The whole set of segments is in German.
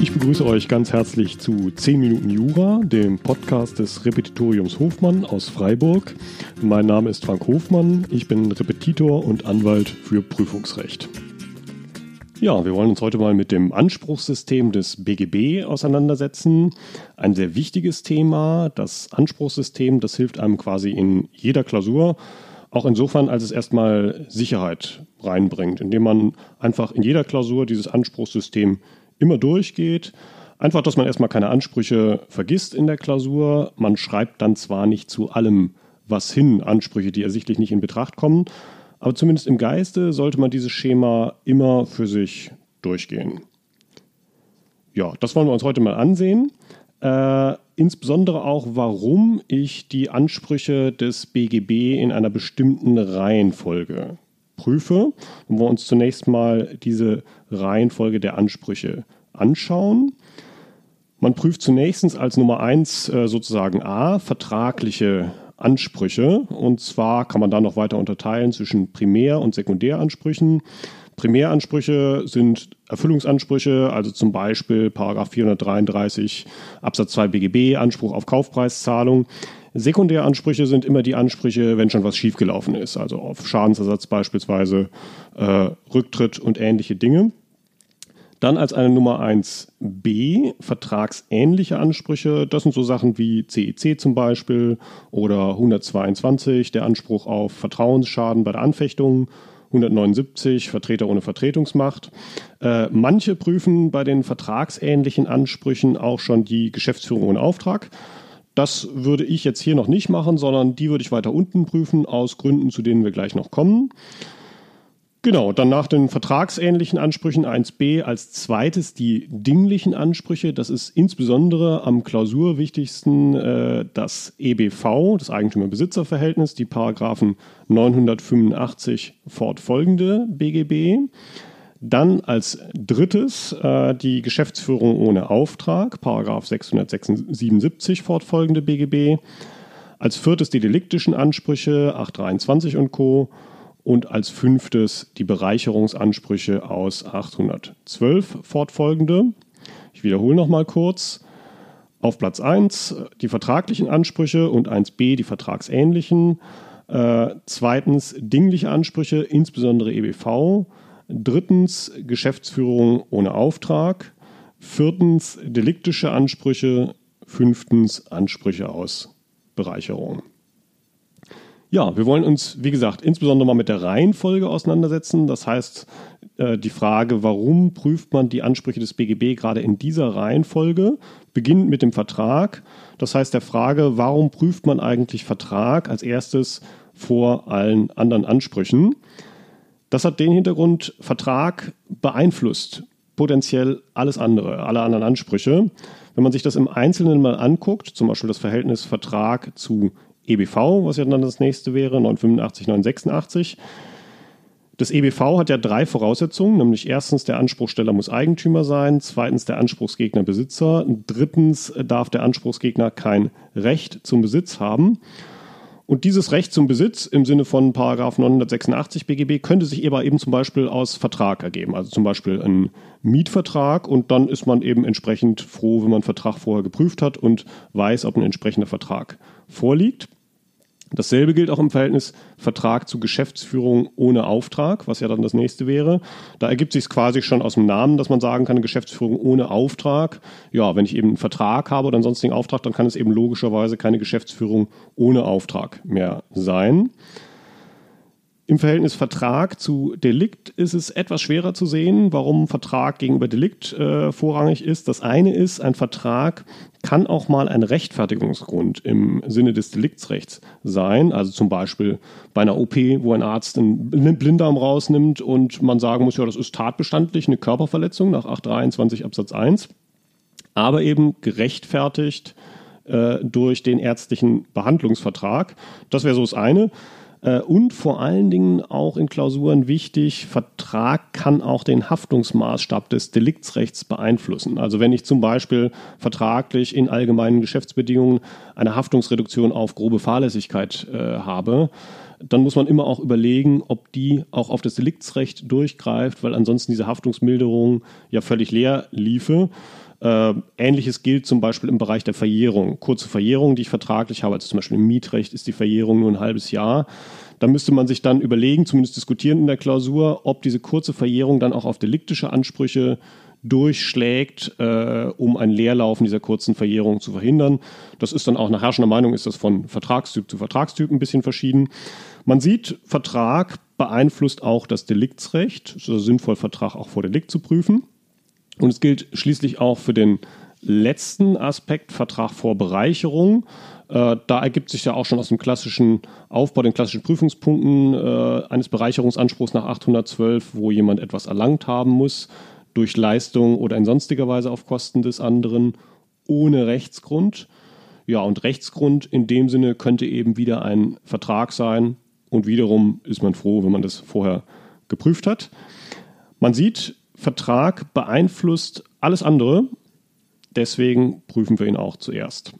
Ich begrüße euch ganz herzlich zu 10 Minuten Jura, dem Podcast des Repetitoriums Hofmann aus Freiburg. Mein Name ist Frank Hofmann, ich bin Repetitor und Anwalt für Prüfungsrecht. Ja, wir wollen uns heute mal mit dem Anspruchssystem des BGB auseinandersetzen. Ein sehr wichtiges Thema. Das Anspruchssystem, das hilft einem quasi in jeder Klausur, auch insofern, als es erstmal Sicherheit reinbringt, indem man einfach in jeder Klausur dieses Anspruchssystem immer durchgeht. Einfach, dass man erstmal keine Ansprüche vergisst in der Klausur. Man schreibt dann zwar nicht zu allem was hin, Ansprüche, die ersichtlich nicht in Betracht kommen, aber zumindest im Geiste sollte man dieses Schema immer für sich durchgehen. Ja, das wollen wir uns heute mal ansehen. Äh, insbesondere auch, warum ich die Ansprüche des BGB in einer bestimmten Reihenfolge prüfe. Wollen wir uns zunächst mal diese Reihenfolge der Ansprüche anschauen. Man prüft zunächst als Nummer 1 äh, sozusagen A, vertragliche Ansprüche. Und zwar kann man da noch weiter unterteilen zwischen Primär- und Sekundäransprüchen. Primäransprüche sind Erfüllungsansprüche, also zum Beispiel 433 Absatz 2 BGB, Anspruch auf Kaufpreiszahlung. Sekundäransprüche sind immer die Ansprüche, wenn schon was schiefgelaufen ist, also auf Schadensersatz beispielsweise, äh, Rücktritt und ähnliche Dinge. Dann als eine Nummer 1b vertragsähnliche Ansprüche. Das sind so Sachen wie CEC zum Beispiel oder 122, der Anspruch auf Vertrauensschaden bei der Anfechtung. 179 Vertreter ohne Vertretungsmacht. Äh, manche prüfen bei den vertragsähnlichen Ansprüchen auch schon die Geschäftsführung ohne Auftrag. Das würde ich jetzt hier noch nicht machen, sondern die würde ich weiter unten prüfen, aus Gründen, zu denen wir gleich noch kommen. Genau, dann nach den vertragsähnlichen Ansprüchen 1b als zweites die dinglichen Ansprüche. Das ist insbesondere am klausurwichtigsten äh, das EBV, das Eigentümer-Besitzer-Verhältnis, die Paragraphen 985 fortfolgende BGB. Dann als drittes äh, die Geschäftsführung ohne Auftrag, Paragraph 677 fortfolgende BGB. Als viertes die deliktischen Ansprüche 823 und Co und als fünftes die Bereicherungsansprüche aus 812 fortfolgende. Ich wiederhole nochmal kurz. Auf Platz 1 die vertraglichen Ansprüche und 1b die vertragsähnlichen. Äh, zweitens dingliche Ansprüche, insbesondere EBV. Drittens Geschäftsführung ohne Auftrag. Viertens deliktische Ansprüche. Fünftens Ansprüche aus Bereicherung. Ja, wir wollen uns, wie gesagt, insbesondere mal mit der Reihenfolge auseinandersetzen. Das heißt, äh, die Frage, warum prüft man die Ansprüche des BGB gerade in dieser Reihenfolge, beginnt mit dem Vertrag. Das heißt, der Frage, warum prüft man eigentlich Vertrag als erstes vor allen anderen Ansprüchen? Das hat den Hintergrund, Vertrag beeinflusst potenziell alles andere, alle anderen Ansprüche. Wenn man sich das im Einzelnen mal anguckt, zum Beispiel das Verhältnis Vertrag zu EBV, was ja dann das nächste wäre, 985, 986. Das EBV hat ja drei Voraussetzungen, nämlich erstens, der Anspruchsteller muss Eigentümer sein, zweitens, der Anspruchsgegner Besitzer, drittens darf der Anspruchsgegner kein Recht zum Besitz haben. Und dieses Recht zum Besitz im Sinne von Paragraph 986 BGB könnte sich eben zum Beispiel aus Vertrag ergeben. Also zum Beispiel ein Mietvertrag und dann ist man eben entsprechend froh, wenn man Vertrag vorher geprüft hat und weiß, ob ein entsprechender Vertrag vorliegt. Dasselbe gilt auch im Verhältnis Vertrag zu Geschäftsführung ohne Auftrag, was ja dann das nächste wäre. Da ergibt sich es quasi schon aus dem Namen, dass man sagen kann, Geschäftsführung ohne Auftrag. Ja, wenn ich eben einen Vertrag habe oder einen sonstigen Auftrag, dann kann es eben logischerweise keine Geschäftsführung ohne Auftrag mehr sein. Im Verhältnis Vertrag zu Delikt ist es etwas schwerer zu sehen, warum Vertrag gegenüber Delikt äh, vorrangig ist. Das eine ist, ein Vertrag kann auch mal ein Rechtfertigungsgrund im Sinne des Deliktsrechts sein. Also zum Beispiel bei einer OP, wo ein Arzt einen Blinddarm rausnimmt und man sagen muss, ja, das ist tatbestandlich eine Körperverletzung nach 823 Absatz 1, aber eben gerechtfertigt äh, durch den ärztlichen Behandlungsvertrag. Das wäre so das eine. Äh, und vor allen Dingen auch in Klausuren wichtig, Vertrag kann auch den Haftungsmaßstab des Deliktsrechts beeinflussen. Also wenn ich zum Beispiel vertraglich in allgemeinen Geschäftsbedingungen eine Haftungsreduktion auf grobe Fahrlässigkeit äh, habe, dann muss man immer auch überlegen, ob die auch auf das Deliktsrecht durchgreift, weil ansonsten diese Haftungsmilderung ja völlig leer liefe. Äh, Ähnliches gilt zum Beispiel im Bereich der Verjährung. Kurze Verjährung, die ich vertraglich habe, also zum Beispiel im Mietrecht ist die Verjährung nur ein halbes Jahr. Da müsste man sich dann überlegen, zumindest diskutieren in der Klausur, ob diese kurze Verjährung dann auch auf deliktische Ansprüche durchschlägt, äh, um ein Leerlaufen dieser kurzen Verjährung zu verhindern. Das ist dann auch nach herrschender Meinung, ist das von Vertragstyp zu Vertragstyp ein bisschen verschieden. Man sieht, Vertrag beeinflusst auch das Deliktsrecht. Es ist also sinnvoll, Vertrag auch vor Delikt zu prüfen. Und es gilt schließlich auch für den letzten Aspekt, Vertrag vor Bereicherung. Äh, da ergibt sich ja auch schon aus dem klassischen Aufbau, den klassischen Prüfungspunkten äh, eines Bereicherungsanspruchs nach 812, wo jemand etwas erlangt haben muss durch Leistung oder in sonstiger Weise auf Kosten des anderen ohne Rechtsgrund. Ja, und Rechtsgrund in dem Sinne könnte eben wieder ein Vertrag sein. Und wiederum ist man froh, wenn man das vorher geprüft hat. Man sieht, Vertrag beeinflusst alles andere. Deswegen prüfen wir ihn auch zuerst.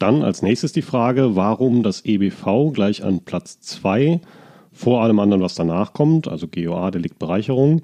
Dann als nächstes die Frage, warum das EBV gleich an Platz 2 vor allem anderen, was danach kommt, also GOA, Deliktbereicherung.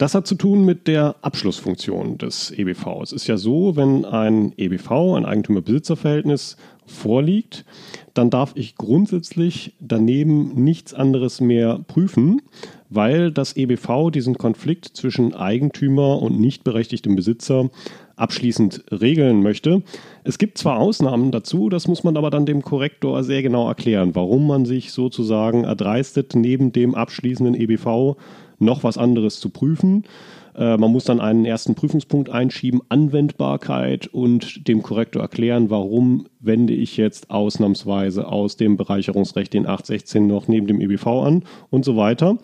Das hat zu tun mit der Abschlussfunktion des EBV. Es ist ja so, wenn ein EBV, ein Eigentümer-Besitzer-Verhältnis, vorliegt, dann darf ich grundsätzlich daneben nichts anderes mehr prüfen, weil das EBV diesen Konflikt zwischen Eigentümer und nicht berechtigtem Besitzer abschließend regeln möchte. Es gibt zwar Ausnahmen dazu, das muss man aber dann dem Korrektor sehr genau erklären, warum man sich sozusagen erdreistet, neben dem abschließenden EBV noch was anderes zu prüfen. Äh, man muss dann einen ersten Prüfungspunkt einschieben, Anwendbarkeit und dem Korrektor erklären, warum wende ich jetzt ausnahmsweise aus dem Bereicherungsrecht den 816 noch neben dem EBV an und so weiter.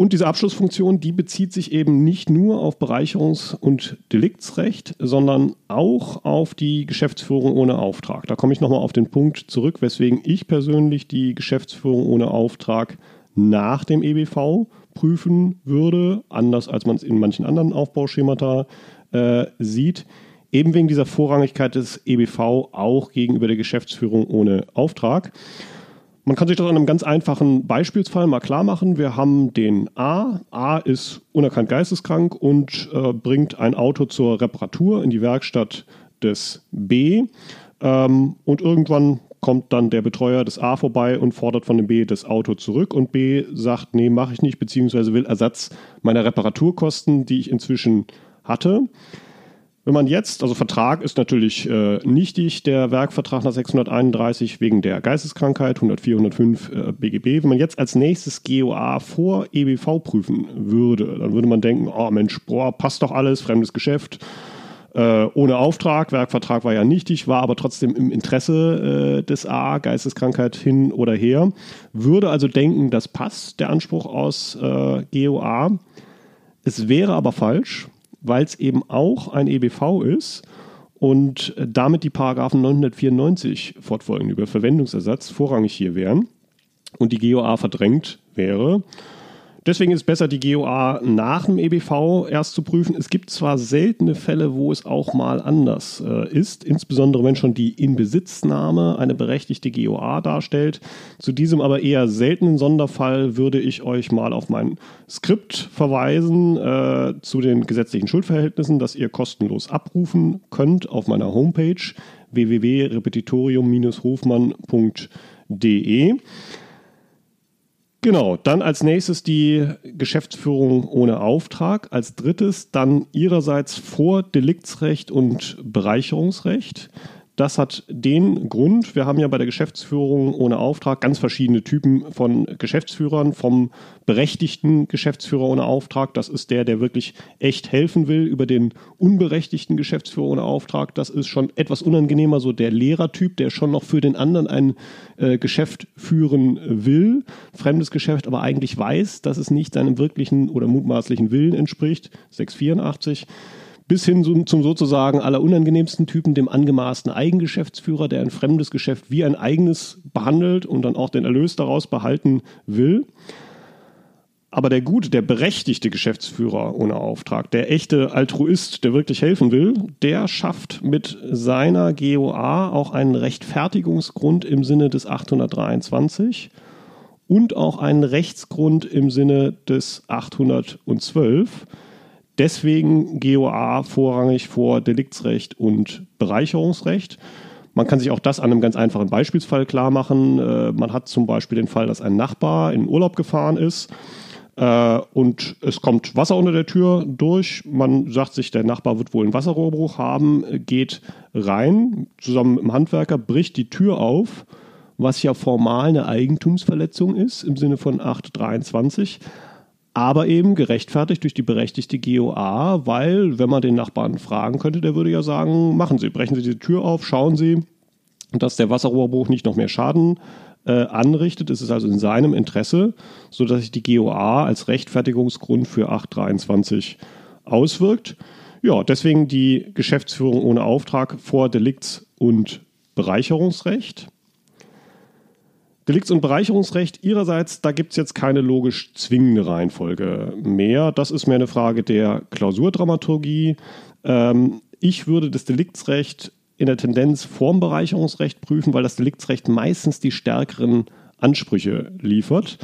Und diese Abschlussfunktion, die bezieht sich eben nicht nur auf Bereicherungs- und Deliktsrecht, sondern auch auf die Geschäftsführung ohne Auftrag. Da komme ich nochmal auf den Punkt zurück, weswegen ich persönlich die Geschäftsführung ohne Auftrag nach dem EBV prüfen würde, anders als man es in manchen anderen Aufbauschemata äh, sieht. Eben wegen dieser Vorrangigkeit des EBV auch gegenüber der Geschäftsführung ohne Auftrag. Man kann sich das an einem ganz einfachen Beispielsfall mal klar machen. Wir haben den A. A ist unerkannt geisteskrank und äh, bringt ein Auto zur Reparatur in die Werkstatt des B. Ähm, und irgendwann kommt dann der Betreuer des A vorbei und fordert von dem B das Auto zurück und B sagt, nee, mache ich nicht, beziehungsweise will Ersatz meiner Reparaturkosten, die ich inzwischen hatte. Wenn man jetzt, also Vertrag ist natürlich äh, nichtig, der Werkvertrag nach 631 wegen der Geisteskrankheit, 104, 105 äh, BGB. Wenn man jetzt als nächstes GOA vor EBV prüfen würde, dann würde man denken, oh Mensch, boah, passt doch alles, fremdes Geschäft, äh, ohne Auftrag. Werkvertrag war ja nichtig, war aber trotzdem im Interesse äh, des A, Geisteskrankheit hin oder her. Würde also denken, das passt, der Anspruch aus äh, GOA. Es wäre aber falsch, weil es eben auch ein EBV ist und damit die Paragraphen 994 fortfolgend über Verwendungsersatz vorrangig hier wären und die GOA verdrängt wäre. Deswegen ist es besser, die GOA nach dem EBV erst zu prüfen. Es gibt zwar seltene Fälle, wo es auch mal anders äh, ist, insbesondere wenn schon die Inbesitznahme eine berechtigte GOA darstellt. Zu diesem aber eher seltenen Sonderfall würde ich euch mal auf mein Skript verweisen äh, zu den gesetzlichen Schuldverhältnissen, das ihr kostenlos abrufen könnt auf meiner Homepage www.repetitorium-hofmann.de. Genau, dann als nächstes die Geschäftsführung ohne Auftrag. Als drittes dann ihrerseits vor Deliktsrecht und Bereicherungsrecht. Das hat den Grund, wir haben ja bei der Geschäftsführung ohne Auftrag ganz verschiedene Typen von Geschäftsführern. Vom berechtigten Geschäftsführer ohne Auftrag, das ist der, der wirklich echt helfen will, über den unberechtigten Geschäftsführer ohne Auftrag, das ist schon etwas unangenehmer, so der Lehrertyp, der schon noch für den anderen ein äh, Geschäft führen will, fremdes Geschäft, aber eigentlich weiß, dass es nicht seinem wirklichen oder mutmaßlichen Willen entspricht. 684 bis hin zum sozusagen allerunangenehmsten Typen, dem angemaßten Eigengeschäftsführer, der ein fremdes Geschäft wie ein eigenes behandelt und dann auch den Erlös daraus behalten will. Aber der gute, der berechtigte Geschäftsführer ohne Auftrag, der echte Altruist, der wirklich helfen will, der schafft mit seiner GOA auch einen Rechtfertigungsgrund im Sinne des 823 und auch einen Rechtsgrund im Sinne des 812. Deswegen GOA vorrangig vor Deliktsrecht und Bereicherungsrecht. Man kann sich auch das an einem ganz einfachen Beispielsfall klar machen. Äh, man hat zum Beispiel den Fall, dass ein Nachbar in Urlaub gefahren ist äh, und es kommt Wasser unter der Tür durch. Man sagt sich, der Nachbar wird wohl einen Wasserrohrbruch haben, geht rein, zusammen mit dem Handwerker, bricht die Tür auf, was ja formal eine Eigentumsverletzung ist im Sinne von 823 aber eben gerechtfertigt durch die berechtigte GOA, weil, wenn man den Nachbarn fragen könnte, der würde ja sagen, machen Sie, brechen Sie die Tür auf, schauen Sie, dass der Wasserrohrbruch nicht noch mehr Schaden äh, anrichtet. Es ist also in seinem Interesse, sodass sich die GOA als Rechtfertigungsgrund für 823 auswirkt. Ja, deswegen die Geschäftsführung ohne Auftrag vor Delikts- und Bereicherungsrecht. Delikts- und Bereicherungsrecht ihrerseits, da gibt es jetzt keine logisch zwingende Reihenfolge mehr. Das ist mehr eine Frage der Klausurdramaturgie. Ähm, ich würde das Deliktsrecht in der Tendenz vorm Bereicherungsrecht prüfen, weil das Deliktsrecht meistens die stärkeren Ansprüche liefert.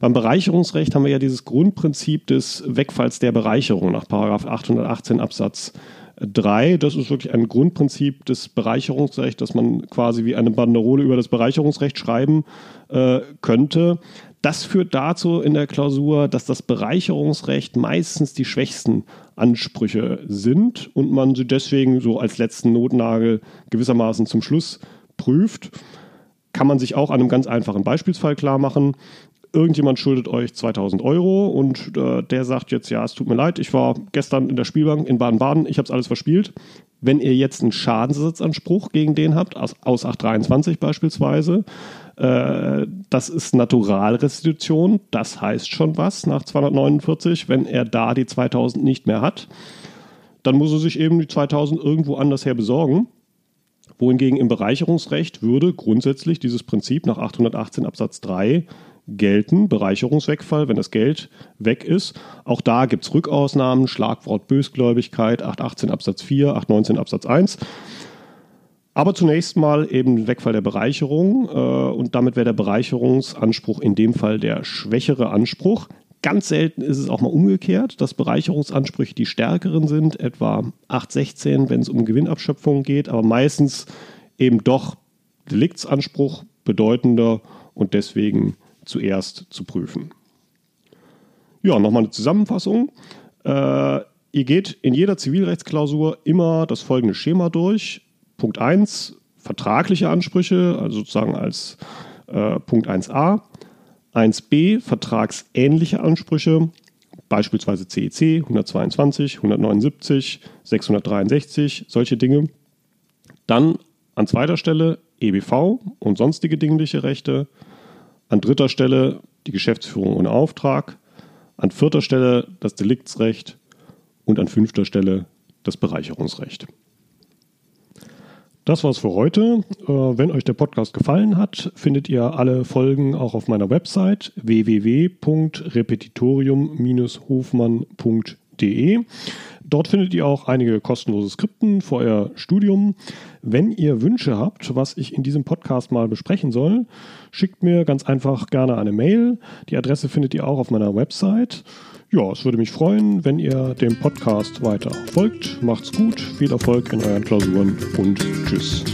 Beim Bereicherungsrecht haben wir ja dieses Grundprinzip des Wegfalls der Bereicherung nach 818 Absatz 3. Das ist wirklich ein Grundprinzip des Bereicherungsrechts, dass man quasi wie eine Banderole über das Bereicherungsrecht schreiben äh, könnte. Das führt dazu in der Klausur, dass das Bereicherungsrecht meistens die schwächsten Ansprüche sind und man sie deswegen so als letzten Notnagel gewissermaßen zum Schluss prüft. Kann man sich auch an einem ganz einfachen Beispielsfall klar machen. Irgendjemand schuldet euch 2000 Euro und äh, der sagt jetzt, ja, es tut mir leid, ich war gestern in der Spielbank in Baden-Baden, ich habe es alles verspielt. Wenn ihr jetzt einen Schadensersatzanspruch gegen den habt, aus, aus 823 beispielsweise, äh, das ist Naturalrestitution, das heißt schon was nach 249. Wenn er da die 2000 nicht mehr hat, dann muss er sich eben die 2000 irgendwo anders her besorgen. Wohingegen im Bereicherungsrecht würde grundsätzlich dieses Prinzip nach 818 Absatz 3 gelten, Bereicherungswegfall, wenn das Geld weg ist. Auch da gibt es Rückausnahmen, Schlagwort Bösgläubigkeit, 818 Absatz 4, 819 Absatz 1. Aber zunächst mal eben Wegfall der Bereicherung äh, und damit wäre der Bereicherungsanspruch in dem Fall der schwächere Anspruch. Ganz selten ist es auch mal umgekehrt, dass Bereicherungsansprüche die stärkeren sind, etwa 816, wenn es um Gewinnabschöpfung geht, aber meistens eben doch Deliktsanspruch bedeutender und deswegen zuerst zu prüfen. Ja, nochmal eine Zusammenfassung. Äh, ihr geht in jeder Zivilrechtsklausur immer das folgende Schema durch. Punkt 1, vertragliche Ansprüche, also sozusagen als äh, Punkt 1a. 1b, vertragsähnliche Ansprüche, beispielsweise CEC 122, 179, 663, solche Dinge. Dann an zweiter Stelle EBV und sonstige dingliche Rechte. An dritter Stelle die Geschäftsführung ohne Auftrag. An vierter Stelle das Deliktsrecht und an fünfter Stelle das Bereicherungsrecht. Das war's für heute. Äh, wenn euch der Podcast gefallen hat, findet ihr alle Folgen auch auf meiner Website www.repetitorium-hofmann.de. Dort findet ihr auch einige kostenlose Skripten für euer Studium. Wenn ihr Wünsche habt, was ich in diesem Podcast mal besprechen soll, schickt mir ganz einfach gerne eine Mail. Die Adresse findet ihr auch auf meiner Website. Ja, es würde mich freuen, wenn ihr dem Podcast weiter folgt. Macht's gut, viel Erfolg in euren Klausuren und tschüss.